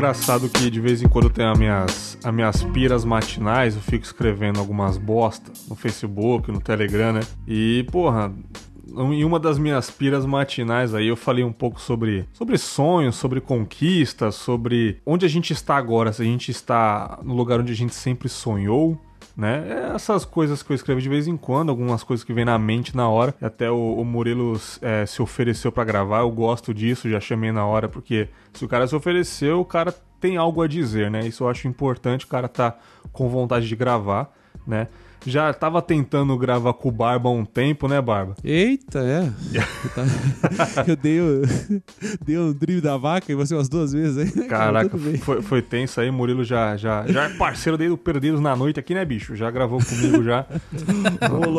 engraçado que de vez em quando tenho as minhas, as minhas piras matinais, eu fico escrevendo algumas bostas no Facebook, no Telegram, né? E, porra, em uma das minhas piras matinais aí eu falei um pouco sobre, sobre sonhos, sobre conquistas, sobre onde a gente está agora, se a gente está no lugar onde a gente sempre sonhou, né? É essas coisas que eu escrevo de vez em quando, algumas coisas que vem na mente na hora. Até o, o Murilo é, se ofereceu para gravar, eu gosto disso, já chamei na hora, porque se o cara se ofereceu, o cara tem algo a dizer, né? Isso eu acho importante, o cara tá com vontade de gravar, né? Já tava tentando gravar com o Barba há um tempo, né, Barba? Eita, é. eu dei, o, dei um drible da vaca e você umas duas vezes aí. Caraca, foi, foi tenso aí. Murilo já, já, já é parceiro dele do Perdidos na Noite aqui, né, bicho? Já gravou comigo já.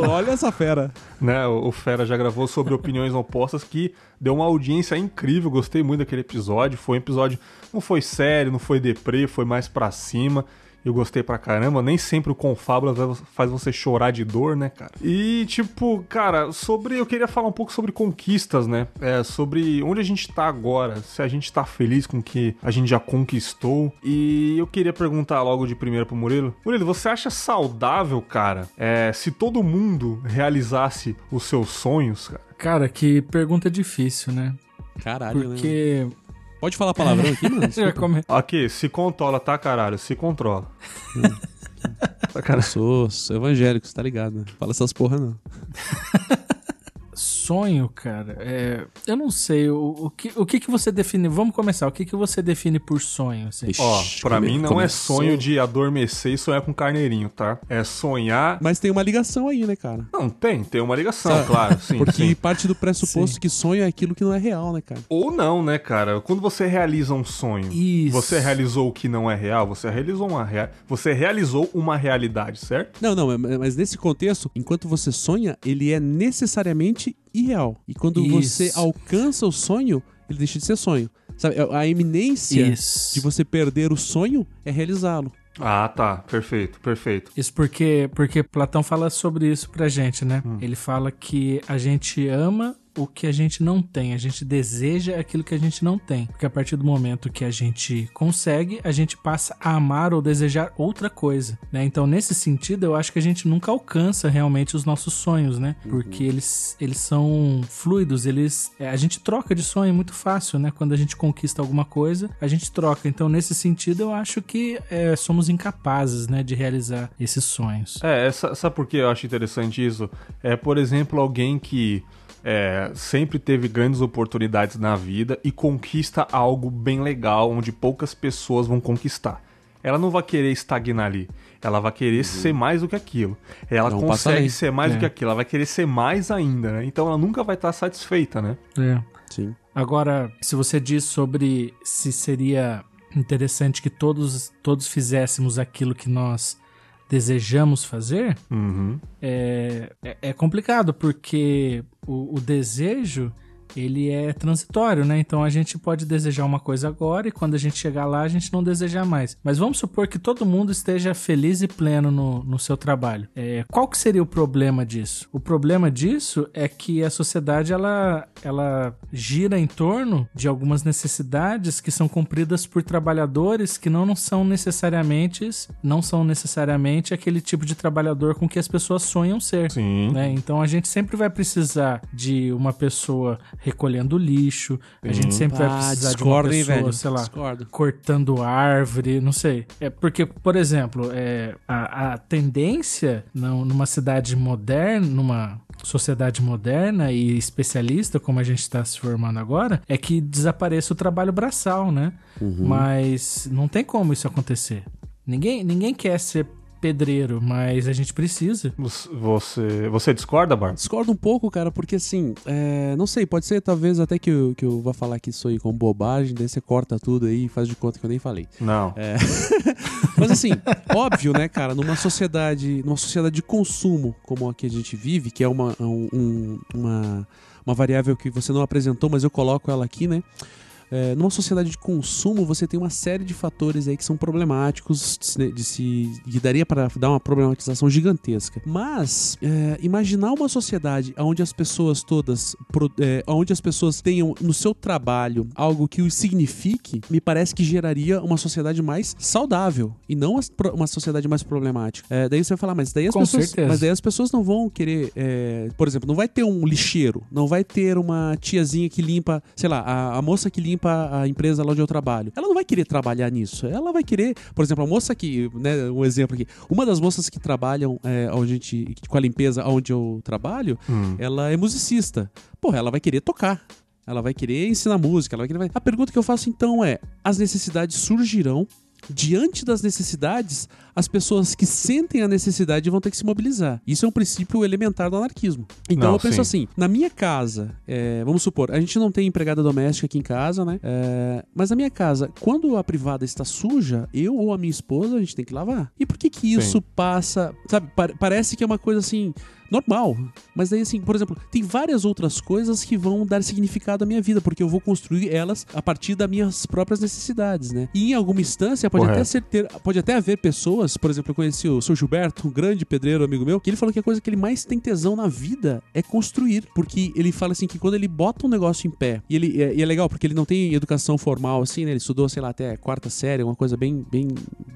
Olha essa fera. Né, o, o Fera já gravou sobre opiniões opostas que deu uma audiência incrível. Gostei muito daquele episódio. Foi um episódio, não foi sério, não foi deprê, foi mais pra cima. Eu gostei pra caramba. Nem sempre o Confábula faz você chorar de dor, né, cara? E, tipo, cara, sobre. Eu queria falar um pouco sobre conquistas, né? É, sobre onde a gente tá agora. Se a gente tá feliz com o que a gente já conquistou. E eu queria perguntar logo de primeiro pro Murilo. Murilo, você acha saudável, cara, é, se todo mundo realizasse os seus sonhos, cara? Cara, que pergunta difícil, né? Caralho, Porque né? Pode falar palavrão aqui, mano? aqui, se controla, tá, caralho? Se controla. Eu sou, sou evangélico, você tá ligado? Fala essas porra, não. sonho, cara, é, eu não sei o, o, que, o que que você define. Vamos começar. O que que você define por sonho? Assim? Ó, pra mim não começou. é sonho de adormecer e sonhar com carneirinho, tá? É sonhar. Mas tem uma ligação aí, né, cara? Não, tem, tem uma ligação, Sabe? claro. Sim, Porque sim. parte do pressuposto sim. que sonho é aquilo que não é real, né, cara? Ou não, né, cara? Quando você realiza um sonho, Isso. você realizou o que não é real, você realizou uma rea... você realizou uma realidade, certo? Não, não, mas nesse contexto, enquanto você sonha, ele é necessariamente irreal. E quando Isso. você alcança o sonho, ele deixa de ser sonho. Sabe, a iminência Isso. de você perder o sonho é realizá-lo. Ah, tá. Perfeito, perfeito. Isso porque, porque Platão fala sobre isso pra gente, né? Hum. Ele fala que a gente ama o que a gente não tem, a gente deseja aquilo que a gente não tem. Porque a partir do momento que a gente consegue, a gente passa a amar ou desejar outra coisa, né? Então, nesse sentido, eu acho que a gente nunca alcança realmente os nossos sonhos, né? Uhum. Porque eles, eles são fluidos, eles é, a gente troca de sonho muito fácil, né? Quando a gente conquista alguma coisa, a gente troca. Então, nesse sentido, eu acho que é, somos incapazes, né, de realizar esses sonhos. É, sabe por que eu acho interessante isso? É, por exemplo, alguém que é, sempre teve grandes oportunidades na vida e conquista algo bem legal, onde poucas pessoas vão conquistar. Ela não vai querer estagnar ali. Ela vai querer uhum. ser mais do que aquilo. Ela não consegue ser mais é. do que aquilo. Ela vai querer ser mais ainda, né? Então ela nunca vai estar satisfeita, né? É. Sim. Agora, se você diz sobre se seria interessante que todos, todos fizéssemos aquilo que nós desejamos fazer, uhum. é, é, é, complicado, porque o, o desejo ele é transitório, né? Então a gente pode desejar uma coisa agora e quando a gente chegar lá a gente não desejar mais. Mas vamos supor que todo mundo esteja feliz e pleno no, no seu trabalho. É, qual que seria o problema disso? O problema disso é que a sociedade ela, ela gira em torno de algumas necessidades que são cumpridas por trabalhadores que não, não são necessariamente não são necessariamente aquele tipo de trabalhador com que as pessoas sonham ser. Sim. Né? Então a gente sempre vai precisar de uma pessoa recolhendo lixo. A uhum. gente sempre ah, vai precisar de uma pessoa, velho. sei lá, discordo. cortando árvore, não sei. É porque, por exemplo, é, a, a tendência não, numa cidade moderna, numa sociedade moderna e especialista, como a gente está se formando agora, é que desapareça o trabalho braçal, né? Uhum. Mas não tem como isso acontecer. Ninguém, ninguém quer ser pedreiro, mas a gente precisa. Você, você discorda, Bar? Discordo um pouco, cara, porque assim, é, não sei, pode ser talvez até que eu, que eu vá falar que sou com bobagem, daí você corta tudo aí e faz de conta que eu nem falei. Não. É... mas assim, óbvio, né, cara, numa sociedade, numa sociedade de consumo como a que a gente vive, que é uma, um, uma, uma variável que você não apresentou, mas eu coloco ela aqui, né? É, numa sociedade de consumo, você tem uma série de fatores aí que são problemáticos, de se, que daria para dar uma problematização gigantesca. Mas, é, imaginar uma sociedade onde as pessoas todas, é, onde as pessoas tenham no seu trabalho algo que os signifique, me parece que geraria uma sociedade mais saudável e não uma sociedade mais problemática. É, daí você vai falar, mas daí as Com pessoas, certeza. mas daí as pessoas não vão querer, é, por exemplo, não vai ter um lixeiro, não vai ter uma tiazinha que limpa, sei lá, a, a, moça que limpa a empresa lá onde eu trabalho. Ela não vai querer trabalhar nisso. Ela vai querer, por exemplo, a moça que, né, um exemplo aqui, uma das moças que trabalham é, onde a gente, com a limpeza onde eu trabalho, hum. ela é musicista. Porra, ela vai querer tocar. Ela vai querer ensinar música, ela vai querer... A pergunta que eu faço então é: as necessidades surgirão diante das necessidades, as pessoas que sentem a necessidade vão ter que se mobilizar. Isso é um princípio elementar do anarquismo. Então não, eu penso sim. assim: na minha casa, é, vamos supor, a gente não tem empregada doméstica aqui em casa, né? É, mas na minha casa, quando a privada está suja, eu ou a minha esposa, a gente tem que lavar. E por que que isso sim. passa. Sabe, parece que é uma coisa assim normal. Mas daí, assim, por exemplo, tem várias outras coisas que vão dar significado à minha vida, porque eu vou construir elas a partir das minhas próprias necessidades, né? E em alguma instância pode até ser ter, pode até haver pessoas, por exemplo, eu conheci o seu Gilberto, um grande pedreiro amigo meu, que ele falou que a coisa que ele mais tem tesão na vida é construir, porque ele fala assim que quando ele bota um negócio em pé, e ele é, e é legal porque ele não tem educação formal assim, né? Ele estudou, sei lá, até quarta série, uma coisa bem bem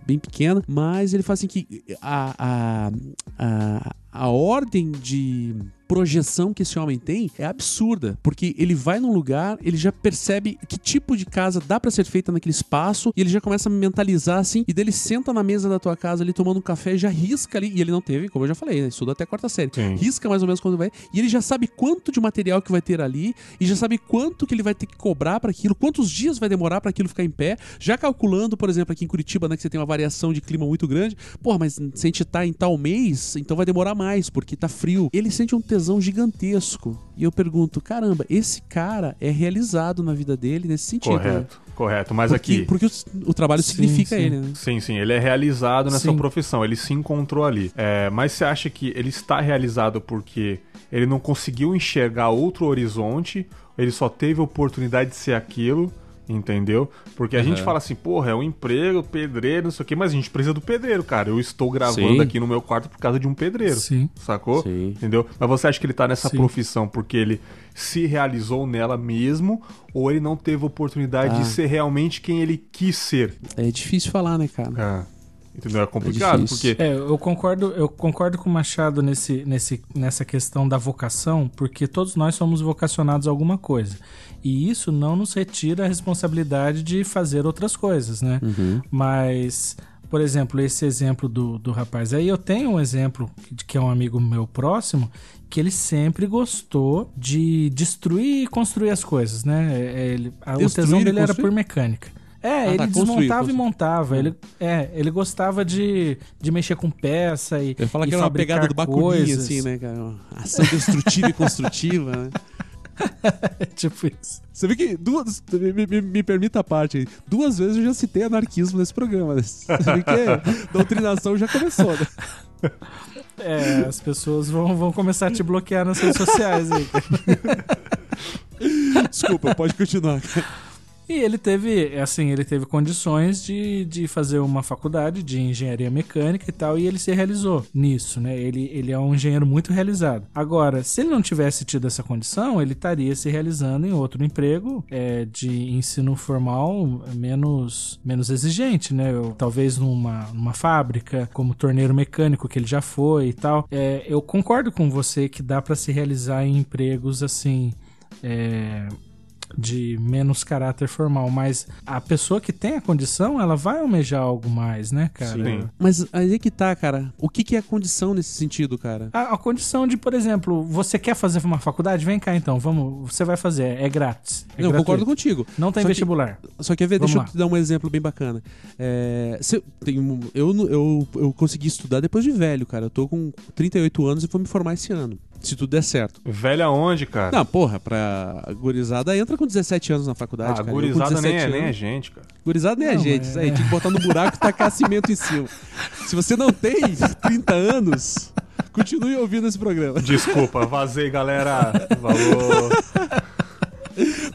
bem pequena, mas ele fala assim que a, a, a a ordem de projeção que esse homem tem é absurda, porque ele vai num lugar, ele já percebe que tipo de casa dá para ser feita naquele espaço e ele já começa a mentalizar assim, e dele senta na mesa da tua casa ali tomando um café e já risca ali, e ele não teve, como eu já falei, né, estuda até a quarta série. Sim. Risca mais ou menos quando vai, e ele já sabe quanto de material que vai ter ali e já sabe quanto que ele vai ter que cobrar para aquilo, quantos dias vai demorar para aquilo ficar em pé, já calculando, por exemplo, aqui em Curitiba, né, que você tem uma variação de clima muito grande. Porra, mas se a gente tá em tal mês, então vai demorar mais, porque tá frio. Ele sente um tesão gigantesco. E eu pergunto, caramba, esse cara é realizado na vida dele nesse sentido. Né? Correto, né? correto. Mas porque, aqui. Porque o, o trabalho sim, significa sim. ele, né? Sim, sim. Ele é realizado nessa sim. profissão. Ele se encontrou ali. É, mas você acha que ele está realizado porque ele não conseguiu enxergar outro horizonte? Ele só teve oportunidade de ser aquilo? Entendeu? Porque a uhum. gente fala assim, porra, é um emprego, pedreiro, não sei o quê, mas a gente precisa do pedreiro, cara. Eu estou gravando Sim. aqui no meu quarto por causa de um pedreiro. Sim. Sacou? Sim. Entendeu? Mas você acha que ele tá nessa Sim. profissão porque ele se realizou nela mesmo ou ele não teve oportunidade ah. de ser realmente quem ele quis ser? É difícil falar, né, cara? É. Entendeu? É complicado, é porque... É, eu concordo, eu concordo com o Machado nesse, nesse, nessa questão da vocação, porque todos nós somos vocacionados a alguma coisa. E isso não nos retira a responsabilidade de fazer outras coisas, né? Uhum. Mas, por exemplo, esse exemplo do, do rapaz aí, eu tenho um exemplo que é um amigo meu próximo, que ele sempre gostou de destruir e construir as coisas, né? É, é, ele, a, o tesão dele era por mecânica. É, ah, ele tá, desmontava e montava. Ele, é, ele gostava de, de mexer com peça e. Ele fala que era uma pegada do Bakunin, assim, né, cara? Ação destrutiva e construtiva, né? tipo isso. Você vê que duas. Me, me, me, permita a parte aí. Duas vezes eu já citei anarquismo nesse programa. Né? Você vê que a doutrinação já começou, né? É, as pessoas vão, vão começar a te bloquear nas redes sociais aí. Desculpa, pode continuar. E ele teve, assim, ele teve condições de, de fazer uma faculdade de engenharia mecânica e tal, e ele se realizou nisso, né? Ele, ele é um engenheiro muito realizado. Agora, se ele não tivesse tido essa condição, ele estaria se realizando em outro emprego é, de ensino formal menos, menos exigente, né? Eu, talvez numa, numa fábrica, como torneiro mecânico, que ele já foi e tal. É, eu concordo com você que dá para se realizar em empregos assim. É, de menos caráter formal, mas a pessoa que tem a condição, ela vai almejar algo mais, né, cara? Sim. Mas aí que tá, cara. O que, que é a condição nesse sentido, cara? A, a, condição de, por exemplo, você quer fazer uma faculdade? Vem cá então, vamos, você vai fazer, é grátis. É Não, eu concordo contigo. Não tem só vestibular. Que, só que, ver, deixa lá. eu te dar um exemplo bem bacana. É, se, tem, eu, eu, eu consegui estudar depois de velho, cara. Eu tô com 38 anos e vou me formar esse ano. Se tudo der certo. Velho aonde, cara? Não, porra, pra gurizada entra com 17 anos na faculdade, ah, cara. gurizada nem é, nem é gente, cara. Gurizada nem é gente. É... Aí, tem que botar no buraco e tacar cimento em cima. Se você não tem 30 anos, continue ouvindo esse programa. Desculpa, vazei, galera. Valor.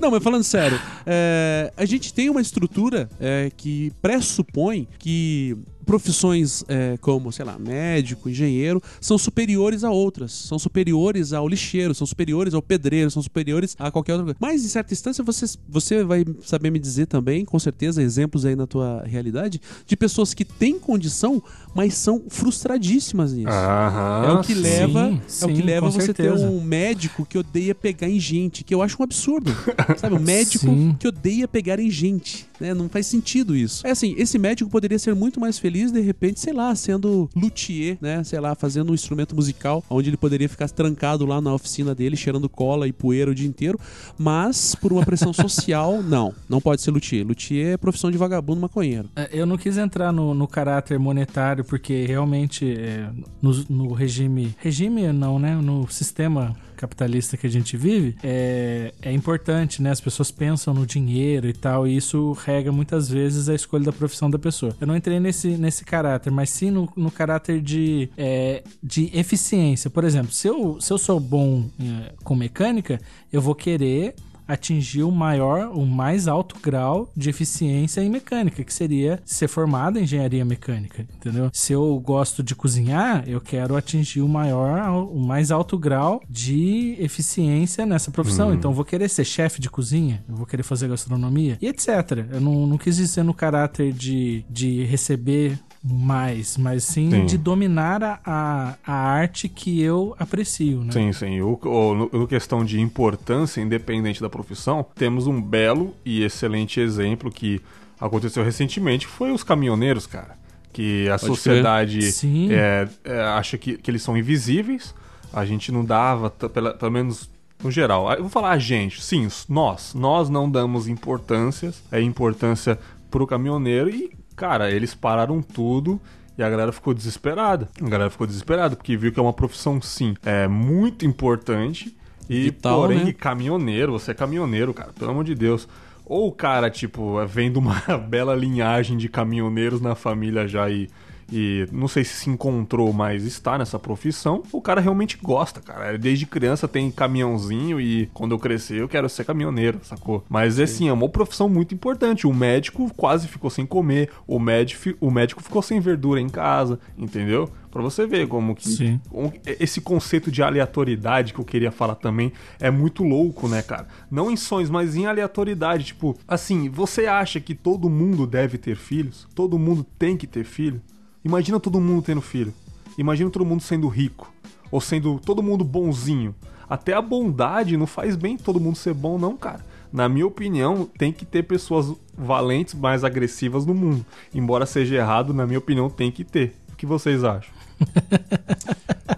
Não, mas falando sério, é, a gente tem uma estrutura é, que pressupõe que profissões é, como, sei lá, médico, engenheiro, são superiores a outras. São superiores ao lixeiro, são superiores ao pedreiro, são superiores a qualquer outra coisa. Mas, em certa instância, você, você vai saber me dizer também, com certeza, exemplos aí na tua realidade, de pessoas que têm condição, mas são frustradíssimas nisso. Aham, é o que leva, sim, é o que leva você certeza. ter um médico que odeia pegar em gente, que eu acho um absurdo. Sabe, um médico Sim. que odeia pegar em gente, né? Não faz sentido isso. É assim, esse médico poderia ser muito mais feliz de repente, sei lá, sendo luthier, né? Sei lá, fazendo um instrumento musical, onde ele poderia ficar trancado lá na oficina dele, cheirando cola e poeira o dia inteiro, mas por uma pressão social, não, não pode ser luthier. Luthier é profissão de vagabundo maconheiro. É, Eu não quis entrar no, no caráter monetário, porque realmente é, no, no regime. Regime não, né? No sistema capitalista que a gente vive, é, é importante, né? As pessoas pensam no dinheiro e tal, e isso rega muitas vezes a escolha da profissão da pessoa. Eu não entrei nesse, nesse caráter, mas sim no, no caráter de, é, de eficiência. Por exemplo, se eu, se eu sou bom é, com mecânica, eu vou querer atingir o maior, o mais alto grau de eficiência em mecânica, que seria ser formado em engenharia mecânica, entendeu? Se eu gosto de cozinhar, eu quero atingir o maior, o mais alto grau de eficiência nessa profissão. Então eu vou querer ser chefe de cozinha, eu vou querer fazer gastronomia e etc. Eu não, não quis dizer no caráter de, de receber mais, mas sim, Sim. de dominar a, a, a arte que eu aprecio, né? Sim, sim. O, o- no, questão de importância, independente da profissão, temos um belo e excelente exemplo que aconteceu recentemente, que foi os caminhoneiros, cara. Que a Pode sociedade Sim. é, é, acha que, que eles são invisíveis. A gente não dava, pela- pelo menos no geral. Ah, Eu vou falar a gente, sim, nós. Nós não damos importâncias, é importância pro caminhoneiro e, cara, eles pararam tudo e a galera ficou desesperada. A galera ficou desesperada porque viu que é uma profissão, sim, é muito importante. E, Vital, porém, né? caminhoneiro, você é caminhoneiro, cara, pelo amor de Deus. Ou o cara, tipo, vem de uma bela linhagem de caminhoneiros na família já e, e não sei se se encontrou, mas está nessa profissão. O cara realmente gosta, cara. Desde criança tem caminhãozinho e quando eu crescer eu quero ser caminhoneiro, sacou? Mas assim, é uma profissão muito importante. O médico quase ficou sem comer, o médico, o médico ficou sem verdura em casa, entendeu? Pra você ver como que Sim. esse conceito de aleatoriedade que eu queria falar também é muito louco, né, cara? Não em sonhos, mas em aleatoriedade. Tipo, assim, você acha que todo mundo deve ter filhos? Todo mundo tem que ter filho? Imagina todo mundo tendo filho. Imagina todo mundo sendo rico. Ou sendo todo mundo bonzinho. Até a bondade não faz bem todo mundo ser bom, não, cara. Na minha opinião, tem que ter pessoas valentes, mais agressivas no mundo. Embora seja errado, na minha opinião, tem que ter. O que vocês acham?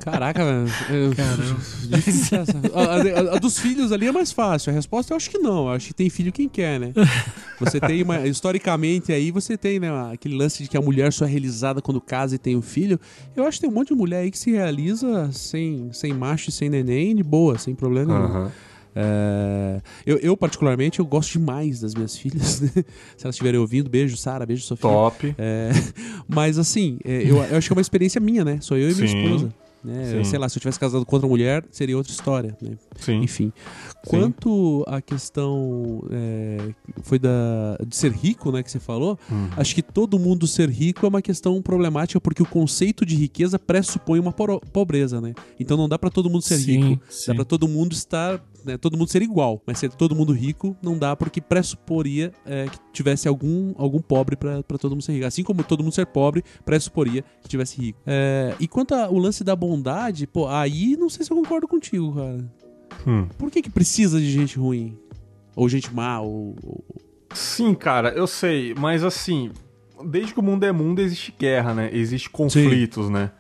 Caraca, velho. Difícil essa. A, a- a dos filhos ali é mais fácil. A resposta eu acho que não. Eu acho que tem filho quem quer, né? Você tem uma. Historicamente aí, você tem, né? Aquele lance de que a mulher só é realizada quando casa e tem um filho. Eu acho que tem um monte de mulher aí que se realiza sem, sem macho e sem neném, de boa, sem problema nenhum. É, eu, eu, particularmente, eu gosto demais das minhas filhas. né? Se elas estiverem ouvindo, beijo, Sara, beijo, Sofia. Top. É, mas assim, é, eu, eu acho que é uma experiência minha, né? Sou eu e minha Sim. esposa. Né? Sim. Sei lá, se eu tivesse casado com outra mulher, seria outra história. Né? Sim. Enfim. Quanto à questão é, foi da, de ser rico, né, que você falou, Uhum. acho que todo mundo ser rico é uma questão problemática porque o conceito de riqueza pressupõe uma pobreza, né? Então não dá pra todo mundo ser Sim, rico, sim. dá pra todo mundo estar, né, todo mundo ser igual, mas ser todo mundo rico não dá porque pressuporia é, que tivesse algum, algum pobre pra pra todo mundo ser rico. Assim como todo mundo ser pobre pressuporia que tivesse rico. É, e quanto ao lance da bondade, pô, aí não sei se eu concordo contigo, cara. Hum. Por que que precisa de gente ruim? Ou gente má, ou... Sim, cara, eu sei, mas assim, desde que o mundo é mundo, existe guerra, né? Existe conflitos, né?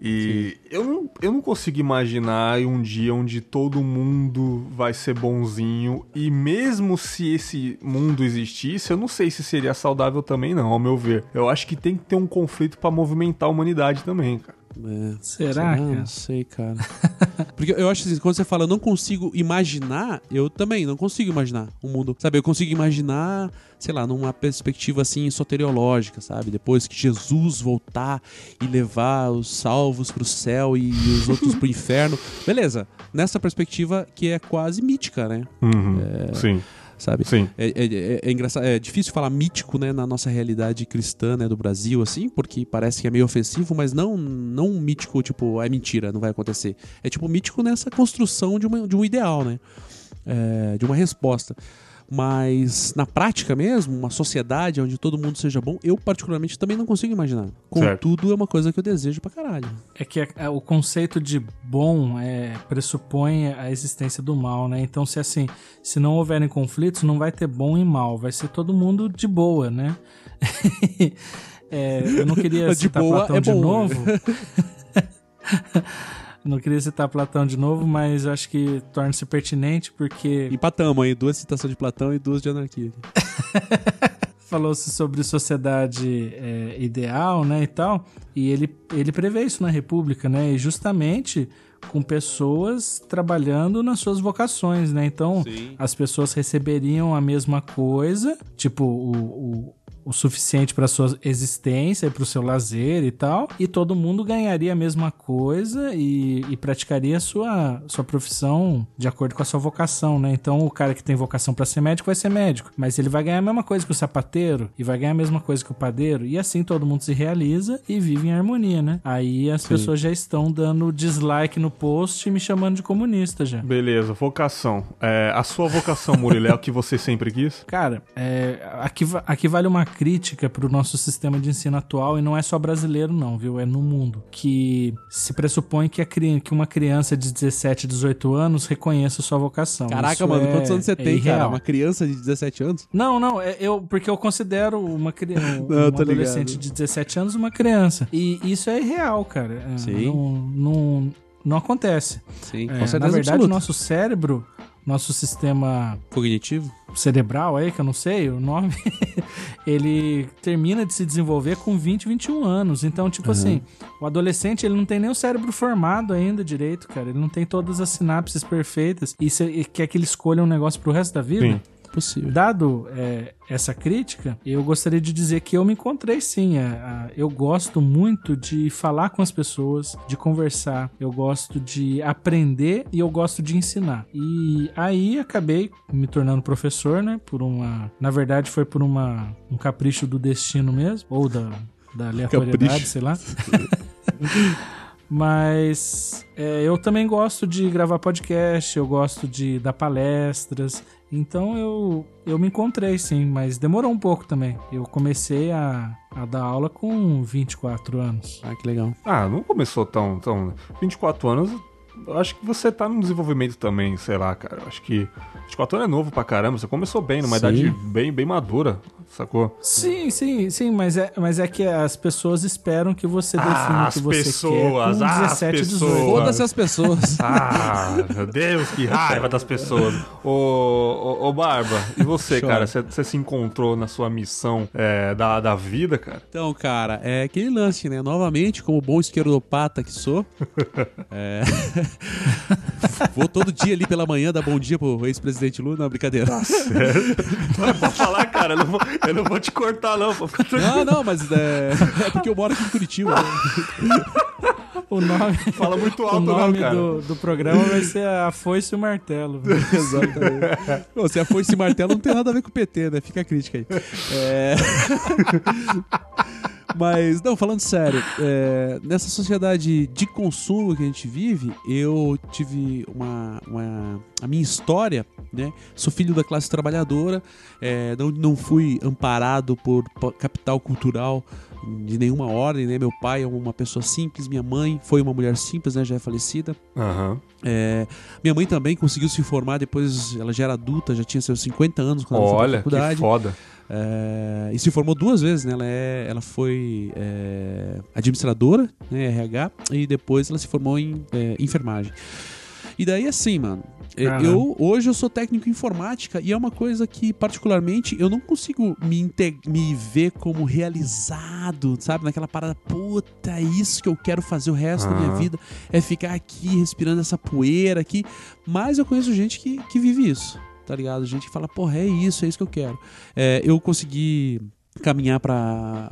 E eu não, eu não consigo imaginar um dia onde todo mundo vai ser bonzinho. E mesmo se esse mundo existisse, eu não sei se seria saudável também, não, ao meu ver. Eu acho que tem que ter um conflito pra movimentar a humanidade também, cara. É, Será, cara? Não sei, cara. Porque eu acho assim, quando você fala eu não consigo imaginar, eu também não consigo imaginar um mundo. Sabe, eu consigo imaginar, sei lá, numa perspectiva assim soteriológica, sabe? Depois que Jesus voltar e levar os salvos pro céu e os outros pro inferno. Beleza, nessa perspectiva que é quase mítica, né? Uhum, Sim. Sabe? Sim. É, é, é, é, engraçado, é difícil falar mítico, né, na nossa realidade cristã, né, do Brasil, assim, porque parece que é meio ofensivo, mas não, não um mítico, tipo, é mentira, não vai acontecer. É tipo mítico nessa construção de, uma, de um ideal, né? É, de uma resposta. Mas na prática mesmo, uma sociedade onde todo mundo seja bom, eu particularmente também não consigo imaginar. Contudo, certo. é uma coisa que eu desejo pra caralho. É que é, o conceito de bom é, pressupõe a existência do mal, né? Então, se assim, se não houverem conflitos, não vai ter bom e mal, vai ser todo mundo de boa, né? é, eu não queria de citar boa Platão é de bom. novo. Não queria citar Platão de novo, mas acho que torna-se pertinente porque. Empatamos aí, duas citações de Platão e duas de anarquia. Falou-se sobre sociedade é, ideal, né, e tal, e ele, ele prevê isso na República, né, e justamente com pessoas trabalhando nas suas vocações, né? Então, Sim. as pessoas receberiam a mesma coisa, tipo, o, o o suficiente para sua existência e para o seu lazer e tal, e todo mundo ganharia a mesma coisa e, e praticaria sua, sua profissão de acordo com a sua vocação, né? Então o cara que tem vocação para ser médico vai ser médico, mas ele vai ganhar a mesma coisa que o sapateiro e vai ganhar a mesma coisa que o padeiro, e assim todo mundo se realiza e vive em harmonia, né? Aí as Sim. pessoas já estão dando dislike no post e me chamando de comunista já. Beleza, vocação. É, a sua vocação, Murilo, é o que você sempre quis? Cara, é, aqui, aqui vale uma crítica para o nosso sistema de ensino atual e não é só brasileiro não, viu? É no mundo que se pressupõe que, a, que uma criança de 17, 18 anos reconheça sua vocação. Caraca, Isso mano, é, quantos anos você é tem, irreal. cara? Uma criança de 17 anos? Não, não, é, eu porque eu considero uma criança, um adolescente ligado. de 17 anos uma criança. E isso é irreal, cara. É, Sim. Não, não, não acontece. Sim, com é, Na verdade, o nosso cérebro nosso sistema cognitivo cerebral aí, que eu não sei o nome, ele termina de se desenvolver com 20, 21 anos. Então, tipo uhum. assim, o adolescente, ele não tem nem o cérebro formado ainda direito, cara. Ele não tem todas as sinapses perfeitas e, se, e quer que ele escolha um negócio pro resto da vida. Sim possível. Dado é, essa crítica, eu gostaria de dizer que eu me encontrei sim. A, a, eu gosto muito de falar com as pessoas, de conversar, eu gosto de aprender e eu gosto de ensinar. E aí acabei me tornando professor, né? Por uma. Na verdade, foi por uma, um capricho do destino mesmo, ou da, da aleatoriedade, capricho. sei lá. Mas é, eu também gosto de gravar podcast, eu gosto de dar palestras. Então eu, eu me encontrei sim, mas demorou um pouco também. Eu comecei a, a dar aula com 24 anos. Ah, que legal. Ah, não começou tão. tão 24 anos, acho que você tá no desenvolvimento também, sei lá, cara. Acho que 24 anos é novo pra caramba. Você começou bem, numa Sim. idade bem, bem madura sacou? Sim, sim, sim, mas é, mas é que as pessoas esperam que você ah, defina o que você pessoas, quer com 17, ah, 18. Foda-se as pessoas. ah, meu Deus, que raiva das pessoas. Ô, ô, ô Barba, e você, cara? Você se encontrou na sua missão é, da, da vida, cara? Então, cara, é aquele lance, né? Novamente, como bom esquerdopata que sou, é... vou todo dia ali pela manhã dar bom dia pro ex-presidente Lula. Não, brincadeira. Tá certo. Não pode falar, cara. Eu não vou, eu não vou te cortar, não. Não, não, mas é, é porque eu moro aqui em Curitiba. O nome, Fala muito alto, o nome não, do, do programa vai ser a Foice e o Martelo. Exatamente. Pô, se a Foice e o Martelo não tem nada a ver com o PT, né? Fica a crítica aí. É... Mas, não, falando sério, é, nessa sociedade de consumo que a gente vive, eu tive uma, uma. A minha história, né? Sou filho da classe trabalhadora, é, não, não fui amparado por capital cultural de nenhuma ordem, né? Meu pai é uma pessoa simples, minha mãe foi uma mulher simples, né? Já é falecida. Uhum. É, minha mãe também conseguiu se formar depois, ela já era adulta, já tinha seus 50 anos quando Olha, ela foi pra faculdade. Que foda. É, e se formou duas vezes, né? Ela, é, ela foi é, administradora, né? RH, e depois ela se formou em é, enfermagem. E daí, assim, mano, Uhum. Eu, hoje eu sou técnico em informática e é uma coisa que, particularmente, eu não consigo me, me ver como realizado, sabe? Naquela parada, puta, é isso que eu quero fazer o resto da minha vida, é ficar aqui respirando essa poeira aqui. Mas eu conheço gente que, que vive isso tá ligado? Gente que fala, porra, é isso, é isso que eu quero. É, eu consegui caminhar para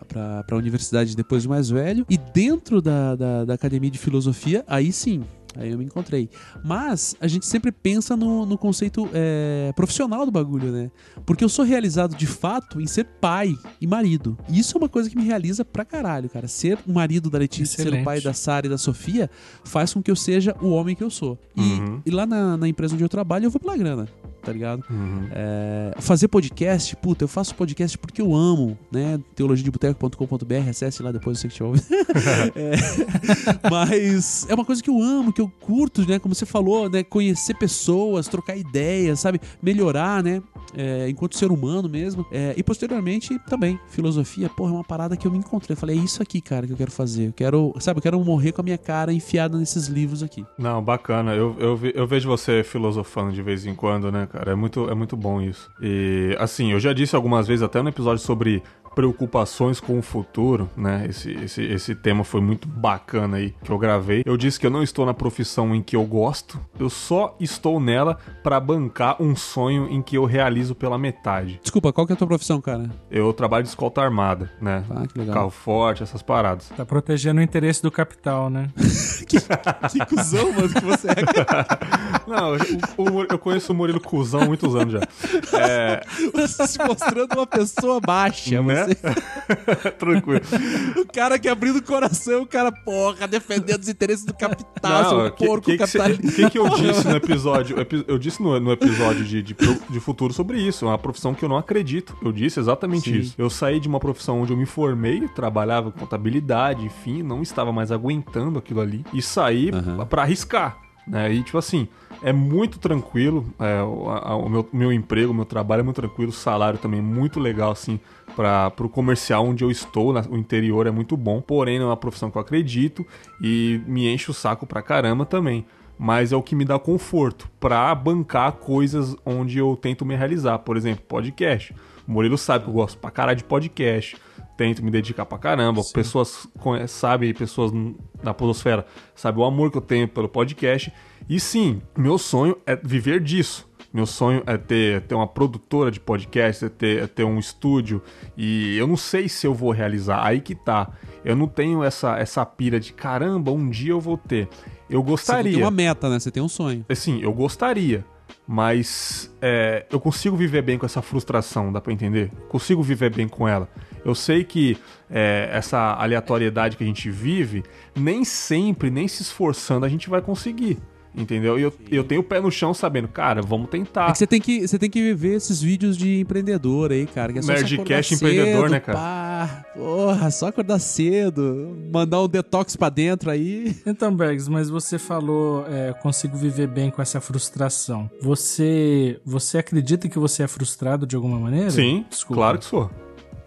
a universidade depois de mais velho e dentro da, da, da, academia de filosofia aí sim Aí eu me encontrei. Mas a gente sempre pensa no, no conceito é, profissional do bagulho, né? Porque eu sou realizado de fato em ser pai e marido. E isso é uma coisa que me realiza pra caralho, cara. Ser o marido da Letícia, Excelente. ser o pai da Sara e da Sofia, faz com que eu seja o homem que eu sou. E, uhum. e lá na, na empresa onde eu trabalho, eu vou pela grana tá ligado? Uhum. É, fazer podcast, puta, eu faço podcast porque eu amo, né? teologiadeboteco.com.br, acesse lá depois, eu sei que te ouve. é, mas é uma coisa que eu amo, que eu curto, né? Como você falou, né? Conhecer pessoas, trocar ideias, sabe? Melhorar, né? É, enquanto ser humano mesmo. É, e posteriormente também, filosofia, porra, é uma parada que eu me encontrei. Eu falei, é isso aqui, cara, que eu quero fazer. Eu quero, sabe, eu quero morrer com a minha cara enfiada nesses livros aqui. Não, bacana. Eu, eu, eu vejo você filosofando de vez em quando, né, cara? É muito, é muito bom isso. E, assim, eu já disse algumas vezes, até no episódio sobre preocupações com o futuro, né? Esse, esse, esse tema foi muito bacana aí que eu gravei. Eu disse que eu não estou na profissão em que eu gosto, eu só estou nela para bancar um sonho em que eu realizo pela metade. Desculpa, qual que é a tua profissão, cara? Eu trabalho de escolta armada, né? Ah, que legal. Carro forte, essas paradas. Tá protegendo o interesse do capital, né? que, que cuzão, mano, que você é. não, o, o, eu conheço o Murilo Cuzão há muitos anos já. É... Você se mostrando uma pessoa baixa, né? Tranquilo. O cara que abrindo o coração, o cara, porra, defendendo os interesses do capital, Não, seu porco que, O que, que, eu disse no episódio? Eu disse no, no episódio de, de, de, futuro sobre isso. É uma profissão que eu não acredito. Eu disse exatamente Sim. isso. Eu saí de uma profissão onde eu me formei, trabalhava com contabilidade, enfim, não estava mais aguentando aquilo ali. E saí uhum. para arriscar. Né? E tipo assim, é muito tranquilo. É, o, a, o meu, meu emprego, o meu trabalho é muito tranquilo, o salário também é muito legal, assim, para o comercial onde eu estou, na, o interior é muito bom. Porém, não é uma profissão que eu acredito e me enche o saco pra caramba também. Mas é o que me dá conforto para bancar coisas onde eu tento me realizar. Por exemplo, podcast. O Murilo sabe que eu gosto pra caralho de podcast tento me dedicar pra caramba. Sim. Pessoas sabem, pessoas na podosfera sabem o amor que eu tenho pelo podcast. E sim, meu sonho é viver disso. Meu sonho é ter, ter uma produtora de podcast, é ter, é ter um estúdio. E eu não sei se eu vou realizar. Aí que tá. Eu não tenho essa, essa pira de caramba, um dia eu vou ter. Eu gostaria. Você tem uma meta, né? Você tem um sonho. Sim, eu gostaria. Mas é, eu consigo viver bem com essa frustração, dá pra entender? Consigo viver bem com ela. Eu sei que é, essa aleatoriedade que a gente vive, nem sempre, nem se esforçando, a gente vai conseguir. Entendeu? E eu, eu tenho o pé no chão sabendo, cara, vamos tentar. É que você tem que, você tem que ver esses vídeos de empreendedor aí, cara. Que é só Nerdcast empreendedor, né, cara? Pá, porra, só acordar cedo, mandar um detox pra dentro aí. Então, Bergs, mas você falou, é, consigo viver bem com essa frustração. Você, você acredita que você é frustrado de alguma maneira? Sim, Desculpa. claro que sou.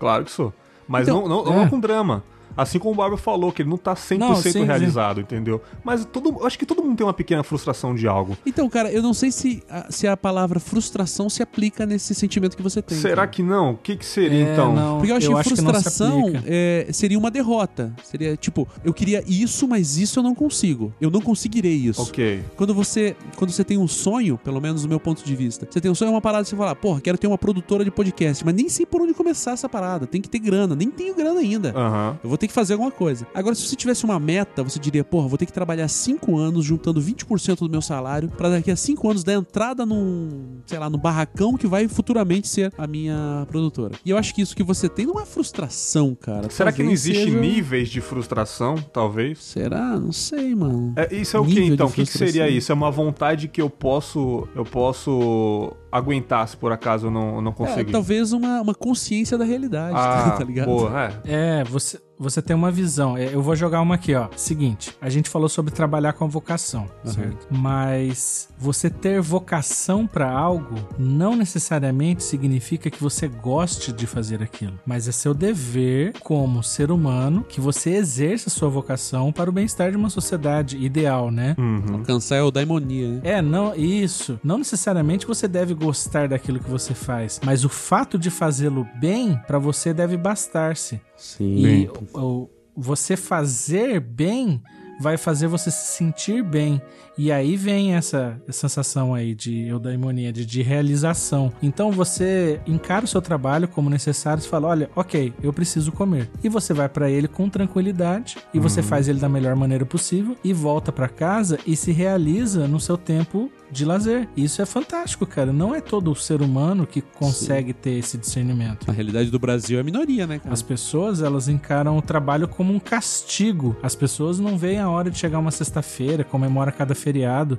Claro que sou. Mas então, não, não, é. não com drama. Assim como o Bárbaro falou, que ele não tá 100% não, sim, realizado, sim. entendeu? Mas todo, acho que todo mundo tem uma pequena frustração de algo. Então, cara, eu não sei se a, se a palavra frustração se aplica nesse sentimento que você tem. Será cara. que não? O que, que seria é, então? Não, Porque eu acho eu que acho frustração que é, seria uma derrota. Seria tipo, eu queria isso, mas isso eu não consigo. Eu não conseguirei isso. Ok. Quando você, quando você tem um sonho, pelo menos do meu ponto de vista, você tem um sonho, é uma parada, você fala, porra, quero ter uma produtora de podcast, mas nem sei por onde começar essa parada. Tem que ter grana. Nem tenho grana ainda. Uhum. Eu vou ter que fazer alguma coisa coisa. Agora, se você tivesse uma meta, você diria, porra, vou ter que trabalhar 5 anos juntando 20% do meu salário para daqui a 5 anos dar entrada num, sei lá, no barracão que vai futuramente ser a minha produtora. E eu acho que isso que você tem não é frustração, cara. Será Talvez que não existe seja... níveis de frustração, talvez? Será? Não sei, mano. É, isso é o que então? O que, que seria isso? É uma vontade que eu posso eu posso aguentar se por acaso eu não, não conseguir. É, talvez uma, uma consciência da realidade, ah, tá ligado? Boa, é. é, você você tem uma visão. É, eu vou jogar uma aqui, ó. Seguinte, a gente falou sobre trabalhar com vocação, uhum. certo? Mas você ter vocação para algo não necessariamente significa que você goste de fazer aquilo, mas é seu dever como ser humano que você exerça sua vocação para o bem-estar de uma sociedade ideal, né? Uhum. Alcançar é o daimonia, né? É, não, isso. Não necessariamente você deve gostar daquilo que você faz, mas o fato de fazê-lo bem para você deve bastar-se. Sim. E o, você fazer bem vai fazer você se sentir bem. E aí vem essa, sensação aí de eudaimonia, de, de realização. Então você encara o seu trabalho como necessário e fala: olha, ok, eu preciso comer. E você vai para ele com tranquilidade e uhum. você faz ele da melhor maneira possível e volta para casa e se realiza no seu tempo de lazer. Isso é fantástico, cara. Não é todo ser humano que consegue Sim. ter esse discernimento. A realidade do Brasil é a minoria, né, cara? As pessoas, elas encaram o trabalho como um castigo. As pessoas não veem a hora de chegar uma sexta-feira, comemora cada feriado.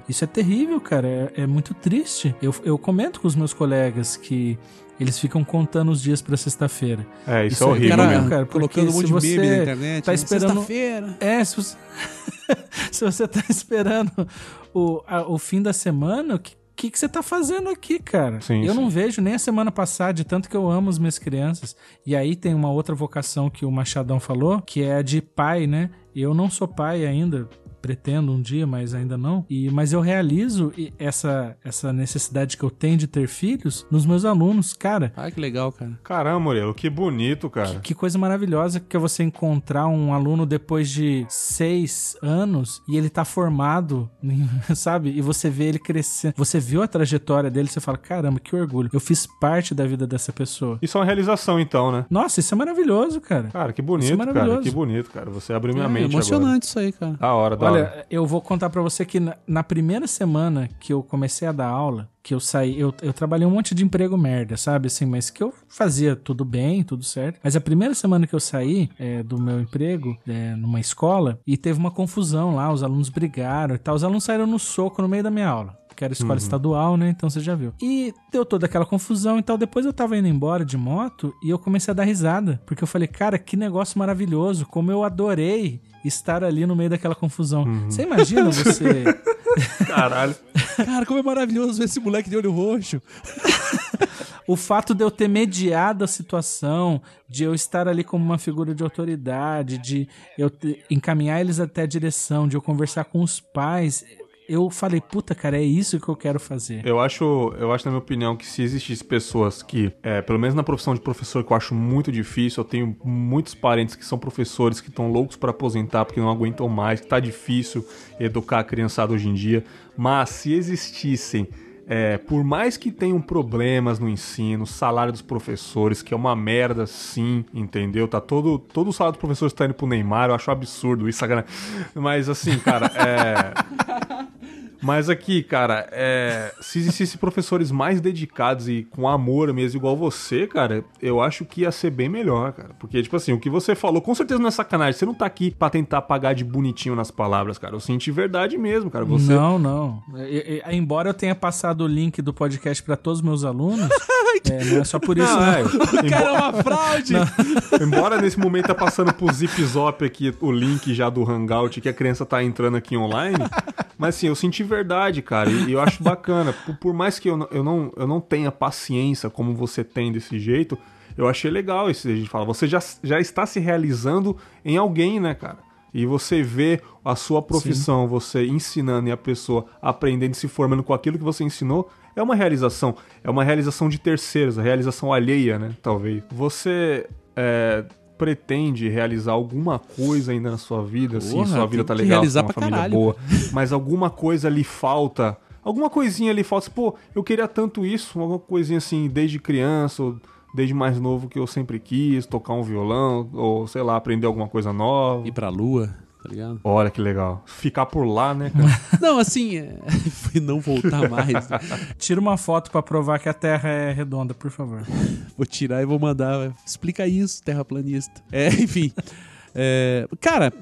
Isso é terrível, cara. É, é muito triste. Eu, eu comento com os meus colegas que eles ficam contando os dias pra sexta-feira. É, isso, isso é horrível, cara, mesmo. cara colocando um monte de meme na internet. Tá né? esperando. Sexta-feira. É, se você... se você tá esperando o, a, o fim da semana, o que, que, que você tá fazendo aqui, cara? Sim, eu sim. não vejo nem a semana passada, de tanto que eu amo as minhas crianças. E aí tem uma outra vocação que o Machadão falou, que é a de pai, né? Eu não sou pai ainda, pretendo um dia, mas ainda não. E mas eu realizo essa essa necessidade que eu tenho de ter filhos nos meus alunos, cara. Ah, que legal, cara. Caramba, Murilo, que bonito, cara. Que, que coisa maravilhosa que é você encontrar um aluno depois de seis anos e ele tá formado, sabe? E você vê ele crescendo. Você viu a trajetória dele, você fala, caramba, que orgulho. Eu fiz parte da vida dessa pessoa. Isso é uma realização, então, né? Nossa, isso é maravilhoso, cara. Cara, que bonito, é cara. Que bonito, cara. Você abriu minha é, mente emocionante agora. isso aí, cara. Da hora, da Olha, eu vou contar para você que na, na, primeira semana que eu comecei a dar aula, que eu saí, eu, eu trabalhei um monte de emprego merda, sabe? Assim, mas que eu fazia tudo bem, tudo certo. Mas a primeira semana que eu saí é, do meu emprego, é, numa escola, e teve uma confusão lá, os alunos brigaram e tal. Os alunos saíram no soco no meio da minha aula que era escola uhum. estadual, né? Então você já viu. E deu toda aquela confusão e tal. Depois eu tava indo embora de moto e eu comecei a dar risada. Porque eu falei, cara, que negócio maravilhoso. Como eu adorei estar ali no meio daquela confusão. Uhum. Você imagina você. Caralho. Cara, como é maravilhoso ver esse moleque de olho roxo. o fato de eu ter mediado a situação, de eu estar ali como uma figura de autoridade, de eu encaminhar eles até a direção, de eu conversar com os pais, eu falei, puta, cara, é isso que eu quero fazer. Eu acho, eu acho na minha opinião, que se existisse pessoas que, é, pelo menos na profissão de professor, que eu acho muito difícil, eu tenho muitos parentes que são professores que estão loucos para aposentar porque não aguentam mais, que tá difícil educar a criançada hoje em dia. Mas se existissem é, por mais que tenham problemas no ensino, salário dos professores, que é uma merda sim, entendeu? Tá todo, todo o salário dos professores tá indo pro Neymar, eu acho absurdo isso, mas assim, cara, é. Mas aqui, cara, é, se existissem professores mais dedicados e com amor mesmo, igual você, cara, eu acho que ia ser bem melhor, cara. Porque, tipo assim, o que você falou, com certeza não é sacanagem. Você não tá aqui pra tentar pagar de bonitinho nas palavras, cara. Eu senti verdade mesmo, cara. Você... Não, não. E, e, embora eu tenha passado o link do podcast para todos os meus alunos, é, não é só por isso, não. É. O cara é uma fraude. Embora nesse momento tá passando pro Zip Zop aqui o link já do Hangout, que a criança tá entrando aqui online, mas assim, eu senti verdade, cara. E, eu acho bacana. Por, por, mais que eu não, eu, não, eu não tenha paciência como você tem desse jeito, eu achei legal isso a gente fala. Você já, já está se realizando em alguém, né, cara? E você vê a sua profissão, Sim. você ensinando e a pessoa aprendendo, se formando com aquilo que você ensinou, é uma realização. É uma realização de terceiros, a realização alheia, né? Talvez. Você é, pretende realizar alguma coisa ainda na sua vida, assim, Porra, sua vida tá legal, realizar uma família caralho. boa, mas alguma coisa lhe falta, alguma coisinha lhe falta, pô, eu queria tanto isso, alguma coisinha assim, desde criança, ou desde mais novo que eu sempre quis, tocar um violão, ou sei lá, aprender alguma coisa nova. Ir pra lua tá ligado? Olha que legal. Ficar por lá, né, cara? não, assim, é... não voltar mais. Tira uma foto para provar que a Terra é redonda, por favor. Vou tirar e vou mandar. Explica isso, terraplanista. É, enfim. É, cara,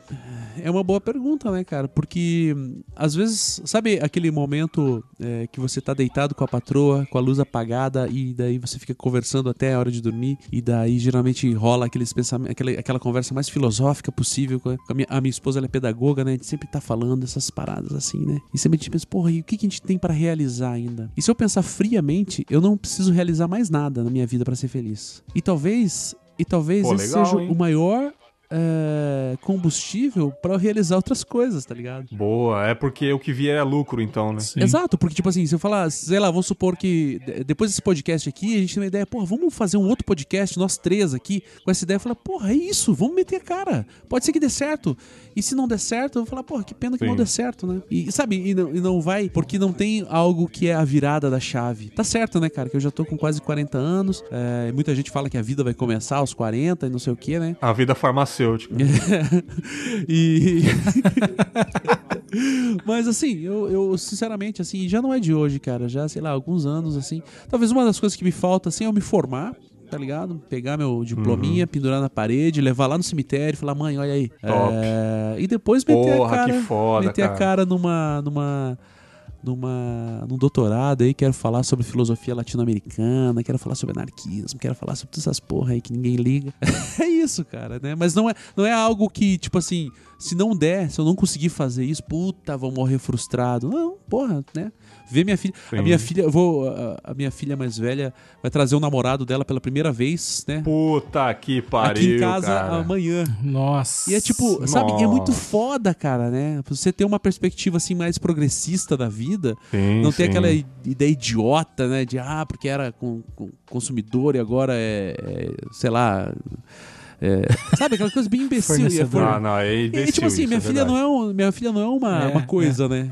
é uma boa pergunta, né, cara? Porque às vezes, sabe aquele momento é, que você tá deitado com a patroa, com a luz apagada, e daí você fica conversando até a hora de dormir, e daí geralmente rola aqueles pensamentos, aquela, aquela conversa mais filosófica possível. A minha, a minha esposa ela é pedagoga, né? A gente sempre tá falando essas paradas assim, né? E sempre a gente pensa, porra, e o que, que a gente tem para realizar ainda? E se eu pensar friamente, eu não preciso realizar mais nada na minha vida para ser feliz. E talvez e talvez Pô, esse legal, seja hein? o maior uh, combustível para realizar outras coisas, tá ligado? Boa, é porque o que vier é lucro, então, né? Sim. Exato, porque, tipo assim, se eu falar, sei lá, vamos supor que depois desse podcast aqui, a gente tem uma ideia, porra, vamos fazer um outro podcast, nós três aqui, com essa ideia, falar, porra, é isso, vamos meter a cara. Pode ser que dê certo. E se não der certo, eu vou falar, porra, que pena que Sim. não dê certo, né? E sabe, e não, e não vai, porque não tem algo que é a virada da chave. Tá certo, né, cara? Que eu já tô com quase 40 anos, é, muita gente fala que a vida vai começar aos 40 e não sei o que, né? A vida farmacêutica. e. Mas assim, eu, eu sinceramente, assim, já não é de hoje, cara. Já, sei lá, alguns anos, assim. Talvez uma das coisas que me falta, assim, é eu me formar tá ligado? Pegar meu diplominha, uhum. pendurar na parede, levar lá no cemitério, falar, mãe, olha aí. É... E depois meter Porra, a cara. Foda, meter cara. a cara numa. numa numa, num doutorado aí, quero falar sobre filosofia latino-americana, quero falar sobre anarquismo, quero falar sobre todas essas porra aí que ninguém liga. é isso, cara, né? Mas não é, não é algo que, tipo assim, se não der, se eu não conseguir fazer isso, puta, vou morrer frustrado. Não, porra, né? Ver minha filha. Sim. A minha filha, vou. A, a, minha filha mais velha vai trazer o namorado dela pela primeira vez, né? Puta que pariu. Aqui em casa cara. amanhã. Nossa. E é tipo, sabe? E é muito foda, cara, né? Você ter uma perspectiva assim mais progressista da vida. Sim, não ter aquela ideia idiota, né? De ah, porque era com, com consumidor e agora é, é sei lá. É, sabe, aquela coisa bem imbecil. Não, não, é imbecil. E, tipo assim, minha, é filha não é um, minha filha não é uma, é, uma coisa, é. né?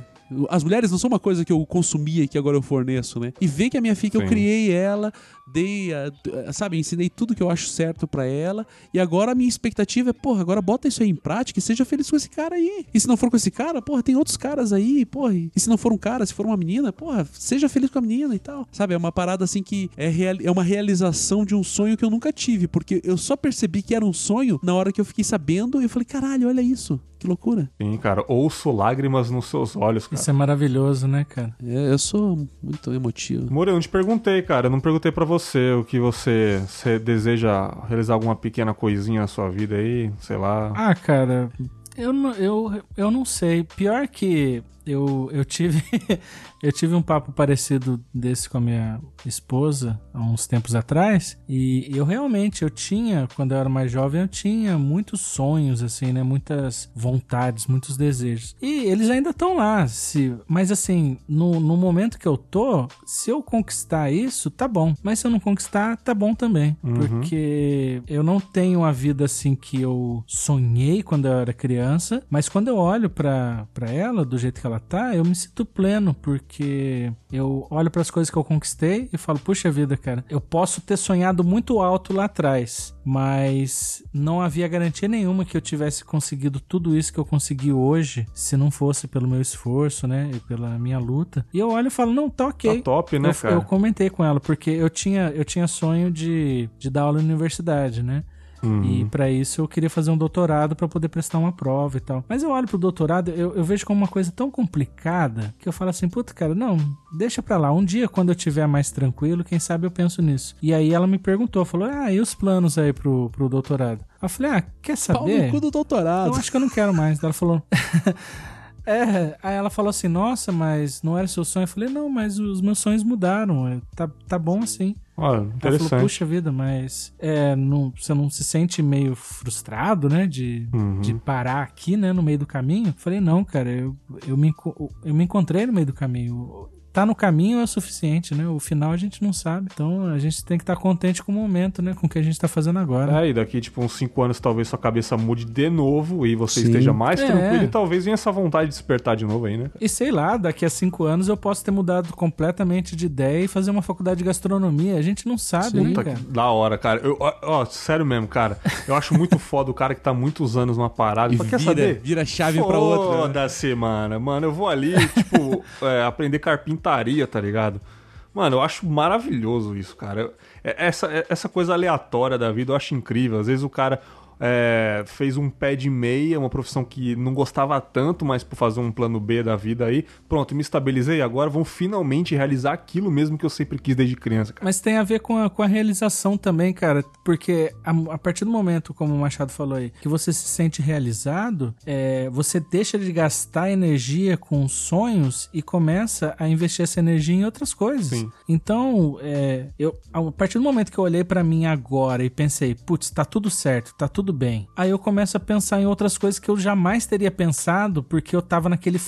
As mulheres não são uma coisa que eu consumia e que agora eu forneço, né? E ver que a minha filha, eu criei ela, dei, a, sabe, ensinei tudo que eu acho certo para ela. E agora a minha expectativa é, porra, agora bota isso aí em prática e seja feliz com esse cara aí. E se não for com esse cara, porra, tem outros caras aí, porra. E se não for um cara, se for uma menina, porra, seja feliz com a menina e tal. Sabe, é uma parada assim que é, real, é uma realização de um sonho que eu nunca tive, porque eu só percebi que era um sonho na hora que eu fiquei sabendo e eu falei, caralho, olha isso. Que loucura. Sim, cara. Ouço lágrimas nos seus olhos, cara. Isso é maravilhoso, né, cara? É, eu sou muito emotivo. Moreira, eu não te perguntei, cara. Eu não perguntei para você o que você, você deseja realizar alguma pequena coisinha na sua vida aí, sei lá. Ah, cara, eu, eu, eu não sei. Pior que eu, eu tive eu tive um papo parecido desse com a minha esposa há uns tempos atrás e eu realmente eu tinha quando eu era mais jovem eu tinha muitos sonhos assim né muitas vontades muitos desejos. E eles ainda estão lá se mas assim no, no momento que eu tô se eu conquistar isso tá bom. Mas se eu não conquistar tá bom também. Uhum. porque eu não tenho a vida assim que eu sonhei quando eu era criança mas quando eu olho para ela do jeito que ela tá eu me sinto pleno porque porque eu olho para as coisas que eu conquistei e falo, puxa vida, cara, eu posso ter sonhado muito alto lá atrás, mas não havia garantia nenhuma que eu tivesse conseguido tudo isso que eu consegui hoje se não fosse pelo meu esforço, né, e pela minha luta. E eu olho e falo, não, tá ok. Tá top, né, eu, cara? Eu comentei com ela porque eu tinha eu tinha sonho de, de dar aula na universidade, né? Uhum. E para isso eu queria fazer um doutorado para poder prestar uma prova e tal. Mas eu olho pro doutorado, eu, eu, vejo como uma coisa tão complicada que eu falo assim, puta, cara, não, deixa pra lá. Um dia, quando eu tiver mais tranquilo, quem sabe eu penso nisso. E aí ela me perguntou, falou, ah, e os planos aí pro, pro doutorado? Eu falei, ah, quer saber? Pau no cu do doutorado. Eu acho que eu não quero mais. Ela falou. É, aí ela falou assim, nossa, mas não era seu sonho? Eu falei, não, mas os meus sonhos mudaram, tá, tá bom assim. Olha, interessante. Falou, puxa vida, mas é, não, você não se sente meio frustrado, né, de, uhum. de parar aqui, né, no meio do caminho? Eu falei, não, cara, eu, eu, me, eu me encontrei no meio do caminho tá no caminho é o suficiente, né? O final a gente não sabe. Então a gente tem que estar tá contente com o momento, né? Com o que a gente tá fazendo agora. É, e daqui, tipo, uns 5 anos, talvez sua cabeça mude de novo e você Sim. esteja mais é. tranquilo e talvez venha essa vontade de despertar de novo aí, né? E sei lá, daqui a 5 anos eu posso ter mudado completamente de ideia e fazer uma faculdade de gastronomia. A gente não sabe, Sim. né, cara? Da hora, cara. Eu, ó, sério mesmo, cara. Eu acho muito foda o cara que tá muitos anos numa parada. E vira, quer saber? vira chave Foda pra outra. Né? Foda-se, mano. Mano, eu vou ali, tipo, é, aprender carpintaria putaria, tá ligado? Mano, eu acho maravilhoso isso, cara. É, essa, é, essa coisa aleatória da vida eu acho incrível. Às vezes o cara é, fez um pé de meia, uma profissão que não gostava tanto, mas por fazer um plano B da vida aí, pronto, me estabilizei, agora vão finalmente realizar aquilo mesmo que eu sempre quis desde criança. Cara. Mas tem a ver com a, com a realização também, cara, porque a, a, partir do momento, como o Machado falou aí, que você se sente realizado, é, você deixa de gastar energia com sonhos e começa a investir essa energia em outras coisas. Sim. Então, é, eu, a partir do momento que eu olhei para mim agora e pensei, putz, tá tudo certo, tá tudo tudo bem. Aí eu começo a pensar em outras coisas que eu jamais teria pensado, porque eu tava naquele,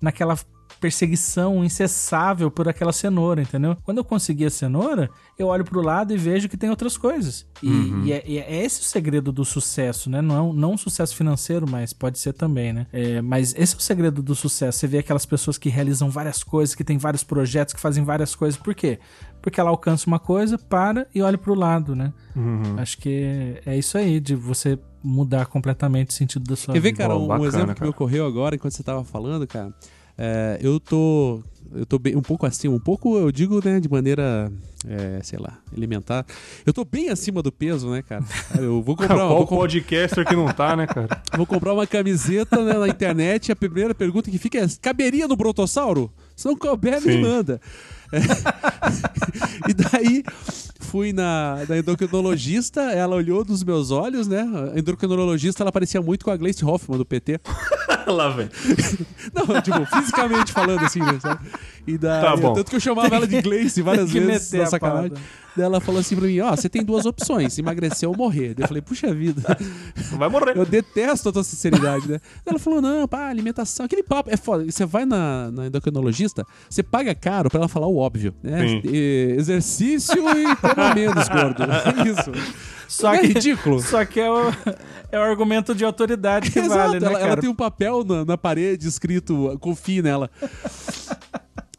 naquela perseguição incessável por aquela cenoura, entendeu? Quando eu consegui a cenoura, eu olho pro lado e vejo que tem outras coisas. E, uhum. e, é, e é, esse o segredo do sucesso, né? Não, não um sucesso financeiro, mas pode ser também, né? É, mas esse é o segredo do sucesso. Você vê aquelas pessoas que realizam várias coisas, que têm vários projetos, que fazem várias coisas. Por quê? Porque ela alcança uma coisa, para e olha pro lado, né? Uhum. Acho que é isso aí, de você mudar completamente o sentido da sua Quer vida. Quer ver, cara, um, bacana, exemplo cara. que me ocorreu agora enquanto você tava falando, cara? É, eu tô. Eu tô bem, um pouco acima, um pouco, eu digo, né, de maneira, é, sei lá, elementar. Eu tô bem acima do peso, né, cara? Eu vou comprar Qual vou podcaster que não tá, né, cara? Vou comprar uma camiseta né, na internet. A primeira pergunta que fica é: caberia no Brontossauro? Se não couber, Sim. me manda. E daí fui na, na endocrinologista, ela olhou dos meus olhos, né? A endocrinologista ela parecia muito com a Gleice Hoffman do PT. Lá vem. Não, tipo, fisicamente falando assim, né? Sabe? E daí, tá bom. Tanto que eu chamava ela de Gleice várias vezes, na sacanagem. Daí ela falou assim pra mim: Ó, oh, você tem duas opções, emagrecer ou morrer. Daí eu falei: Puxa vida. Vai morrer. Eu detesto a tua sinceridade, né? Daí ela falou: Não, pá, alimentação. Aquele papo é foda. Você vai na, na endocrinologista, você paga caro pra ela falar o óbvio, né? E, exercício e coma menos, gordo. É isso. Só é que, é ridículo. Só que é o, é o argumento de autoridade que Exato, vale, né, ela, ela, tem um papel na, na parede escrito confie nela.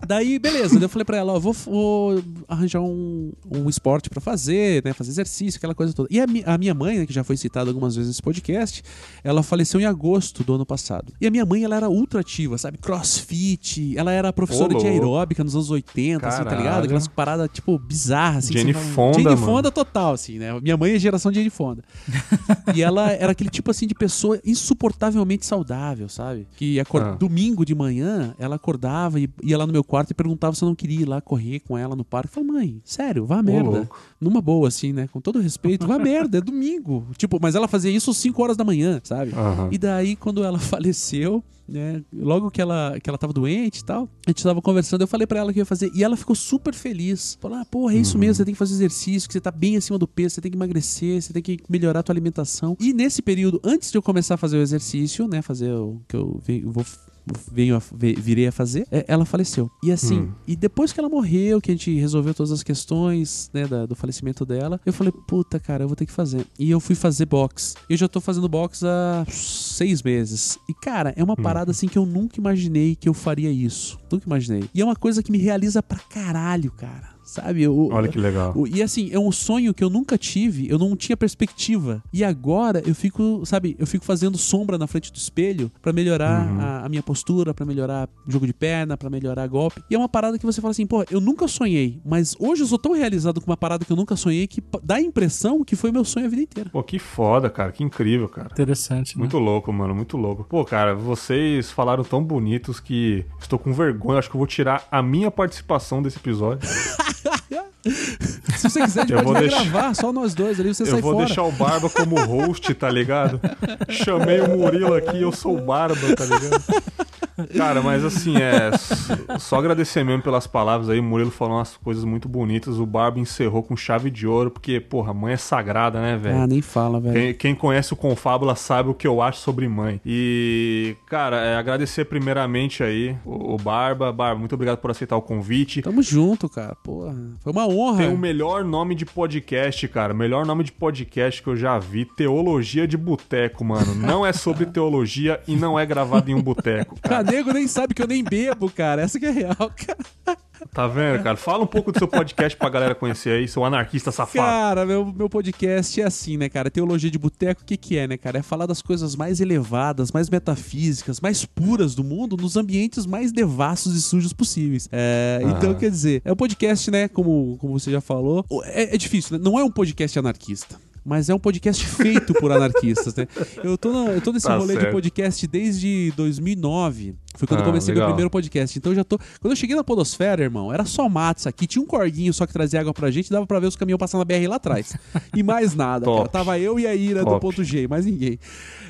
Daí, beleza. eu falei pra ela, ó, vou, vou arranjar um, um esporte para fazer, né? Fazer exercício, aquela coisa toda. E a, mi, a minha mãe, né, que já foi citada algumas vezes nesse podcast, ela faleceu em agosto do ano passado. E a minha mãe, ela era ultra ativa, sabe? Crossfit, ela era professora de aeróbica nos anos 80, Caralho. assim, tá ligado? Aquelas paradas, tipo, bizarras, assim. Jane assim, Fonda, Jane Fonda total, assim, né? Minha mãe é geração de Jane Fonda. e ela era aquele tipo, assim, de pessoa insuportavelmente saudável, sabe? Que acord... ah. domingo de manhã, ela acordava e ia lá no meu quarto e perguntava se eu não queria ir lá correr com ela no parque. Eu falei, mãe, sério, vá a merda. Numa boa, assim, né? Com todo respeito, vá a merda, é domingo. Tipo, mas ela fazia isso às 5 horas da manhã, sabe? Uhum. E daí, quando ela faleceu, né? Logo que ela, que ela tava doente e tal, a gente tava conversando, eu falei para ela que ia fazer. E ela ficou super feliz. Falou: ah, porra, é isso uhum. mesmo, você tem que fazer exercício, que você tá bem acima do peso, você tem que emagrecer, você tem que melhorar a tua alimentação. E nesse período, antes de eu começar a fazer o exercício, né? Fazer o que eu, eu vou venho a, virei a fazer, é, ela faleceu. E assim, hum. e depois que ela morreu, que a gente resolveu todas as questões, né, da, do falecimento dela, eu falei, puta, cara, eu vou ter que fazer. E eu fui fazer box. Eu já tô fazendo box há seis meses. E, cara, é uma hum. parada assim que eu nunca imaginei que eu faria isso. Nunca imaginei. E é uma coisa que me realiza pra caralho, cara. Sabe? O, Olha que legal. O, e assim, é um sonho que eu nunca tive, eu não tinha perspectiva. E agora eu fico, sabe, eu fico fazendo sombra na frente do espelho para melhorar uhum. a, a, minha postura, para melhorar o jogo de perna, para melhorar golpe. E é uma parada que você fala assim, pô, eu nunca sonhei, mas hoje eu sou tão realizado com uma parada que eu nunca sonhei que dá a impressão que foi meu sonho a vida inteira. Pô, que foda, cara, que incrível, cara. Interessante, né? Muito louco, mano, muito louco. Pô, cara, vocês falaram tão bonitos que estou com vergonha, acho que eu vou tirar a minha participação desse episódio. Se você quiser, a gente eu pode deixar... gravar, só nós dois ali, você eu sai fora. Eu vou deixar o Barba como host, tá ligado? Chamei o Murilo aqui, eu sou o Barba, tá ligado? Cara, mas assim, é. Só agradecer mesmo pelas palavras aí. O Murilo falou umas coisas muito bonitas. O Barba encerrou com chave de ouro, porque, porra, mãe é sagrada, né, velho? Ah, nem fala, velho. Quem, quem, conhece o Confábula sabe o que eu acho sobre mãe. E, cara, é, agradecer primeiramente aí o, o, Barba. Barba, muito obrigado por aceitar o convite. Tamo junto, cara. Porra, foi uma honra. Tem o melhor nome de podcast, cara. O melhor nome de podcast que eu já vi. Teologia de Boteco, mano. Não é sobre teologia e não é gravado em um boteco. Cara nego nem sabe que eu nem bebo, cara. Essa que é real, cara. Tá vendo, cara? Fala um pouco do seu podcast pra galera conhecer aí, seu anarquista safado. Cara, meu, meu podcast é assim, né, cara? Teologia de boteco, o que que é, né, cara? É falar das coisas mais elevadas, mais metafísicas, mais puras do mundo nos ambientes mais devassos e sujos possíveis. É, ah. Então, quer dizer, é um podcast, né, como, como você já falou, é, é difícil, né? Não é um podcast anarquista mas é um podcast feito por anarquistas, né? Eu tô, na, eu tô nesse tá rolê certo. de podcast desde 2009. Foi quando ah, eu comecei legal. meu primeiro podcast. Então eu já tô. Quando eu cheguei na Podosfera, irmão, era só matos aqui. Tinha um corguinho só que trazia água pra gente. Dava pra ver os caminhões passando na BR lá atrás. E mais nada, cara. Tava eu e a Ira Top. do ponto G, mais ninguém.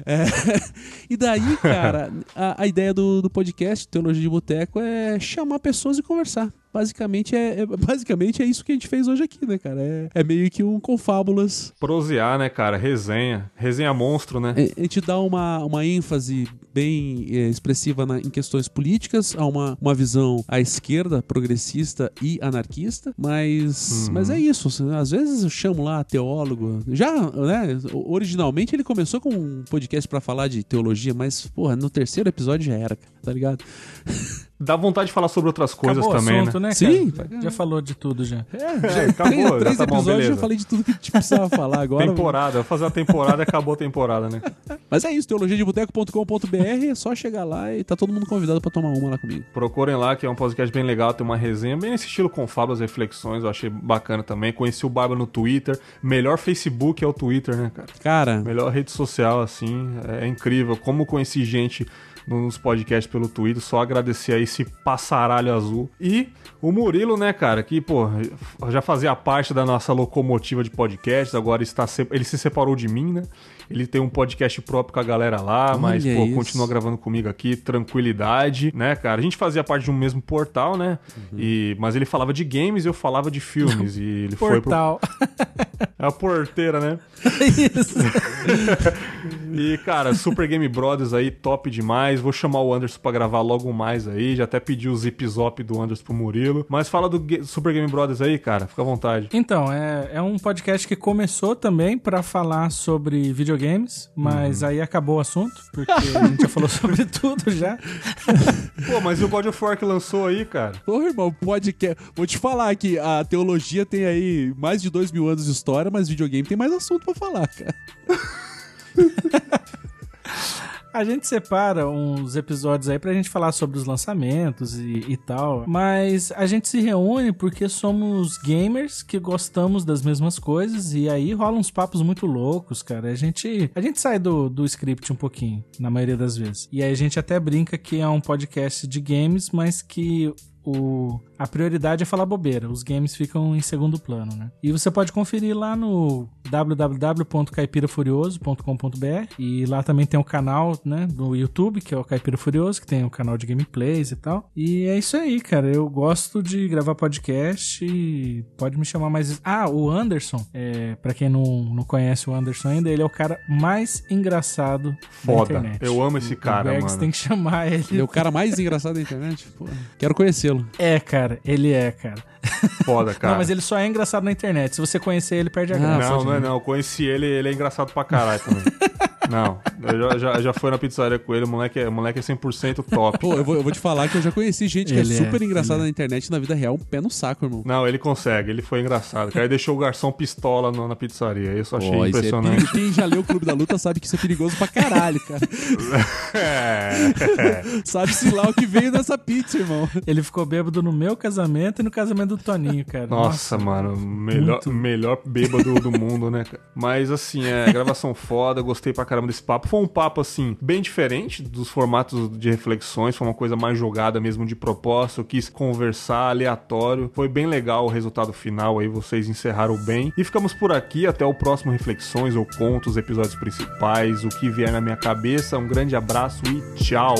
É... e daí, cara, a, a ideia do, do podcast, Teologia de Boteco, é chamar pessoas e conversar basicamente é, é, basicamente é isso que a gente fez hoje aqui, né, cara? É, é meio que um confábulas. Prosear, né, cara? Resenha. Resenha monstro, né? É, a gente dá uma, uma ênfase bem é, expressiva na, em questões políticas, há uma, uma visão à esquerda, progressista e anarquista, mas, uhum. mas é isso. Às vezes eu chamo lá teólogo. Já, né? Originalmente ele começou com um podcast para falar de teologia, mas, porra, no terceiro episódio já era, tá ligado? Dá vontade de falar sobre outras coisas acabou também, assunto, né? né Sim. Já falou de tudo já. É, já acabou. Três, já tá episódios bom, já falei de tudo que a gente precisava falar agora. Temporada. Vou fazer a temporada e acabou a temporada, né? Mas é isso, teologiadeboteco.com.br, é só chegar lá e tá todo mundo convidado para tomar uma lá comigo. Procurem lá, que é um podcast bem legal, tem uma resenha bem nesse estilo com fábulas, reflexões, eu achei bacana também. Conheci o Barba no Twitter. Melhor Facebook é o Twitter, né, cara? Cara. Melhor rede social, assim, é incrível. Como conheci gente nos podcasts pelo Twitter. Só agradecer a esse passaralho azul. E o Murilo, né, cara, que, pô, já fazia parte da nossa locomotiva de podcasts, agora está ele se separou de mim, né? Ele tem um podcast próprio com a galera lá, Olha mas, pô, isso. continua gravando comigo aqui, tranquilidade, né, cara? A gente fazia parte de um mesmo portal, né? Uhum. E, mas ele falava de games e eu falava de filmes. e ele portal. foi pro... É a porteira, né? Isso. e, cara, Super Game Brothers aí, top demais. Vou chamar o Anderson pra gravar logo mais aí. Já até pedi o zip zop do Anderson pro Murilo. Mas fala do Super Game Brothers aí, cara. Fica à vontade. Então, é, é um podcast que começou também para falar sobre videogames, mas uhum. aí acabou o assunto, porque a gente já falou sobre tudo já. Pô, mas e o God of War que lançou aí, cara? Pô, irmão, podcast. Vou te falar que a teologia tem aí mais de dois mil anos de história, mas videogame tem mais assunto para falar, cara. A gente separa uns episódios aí pra gente falar sobre os lançamentos e, e, tal. Mas a gente se reúne porque somos gamers que gostamos das mesmas coisas. E aí rolam uns papos muito loucos, cara. A gente, a gente sai do, do script um pouquinho, na maioria das vezes. E aí a gente até brinca que é um podcast de games, mas que o, a prioridade é falar bobeira. Os games ficam em segundo plano, né? E você pode conferir lá no www.caipirafurioso.com.br e lá também tem o canal, né, do YouTube, que é o Caipira Furioso, que tem o canal de gameplays e tal. E é isso aí, cara. Eu gosto de gravar podcast e pode me chamar mais. Ah, o Anderson, é, para quem não, não conhece o Anderson ainda, ele é o cara mais engraçado Foda. da internet. Eu amo esse cara, o mano. tem que chamar ele. Ele é o cara mais engraçado da internet? Pô, quero conhecê-lo. É, cara, ele é, cara. Foda, cara. Não, mas ele só é engraçado na internet. Se você conhecer ele, perde a graça. Não, não é não. Eu conheci ele, ele é engraçado pra caralho também. Não, eu já, já, já fui na pizzaria com ele, o moleque é, moleque é 100% top. Pô, eu vou, eu vou te falar que eu já conheci gente que é ele é super é, engraçada na internet na vida real, um pé no saco, irmão. Não, ele consegue, ele foi engraçado. Cara, ele deixou o garçom pistola no, na pizzaria. Isso eu achei Pô, impressionante. É Quem já leu o Clube da Luta sabe que isso é perigoso pra caralho, cara. É. Sabe-se lá o que veio nessa pizza, irmão. Ele ficou bêbado no meu casamento e no casamento do Toninho, cara. Nossa, Nossa mano, melhor, melhor bêbado do mundo, né, cara? Mas assim, é gravação foda, gostei pra caramba desse papo. Foi um papo, assim, bem diferente dos formatos de reflexões, foi uma coisa mais jogada mesmo de propósito, eu quis conversar, aleatório. Foi bem legal o resultado final aí, vocês encerraram bem. E ficamos por aqui, até o próximo Reflexões ou Contos, episódios principais, o que vier na minha cabeça. Um grande abraço e tchau!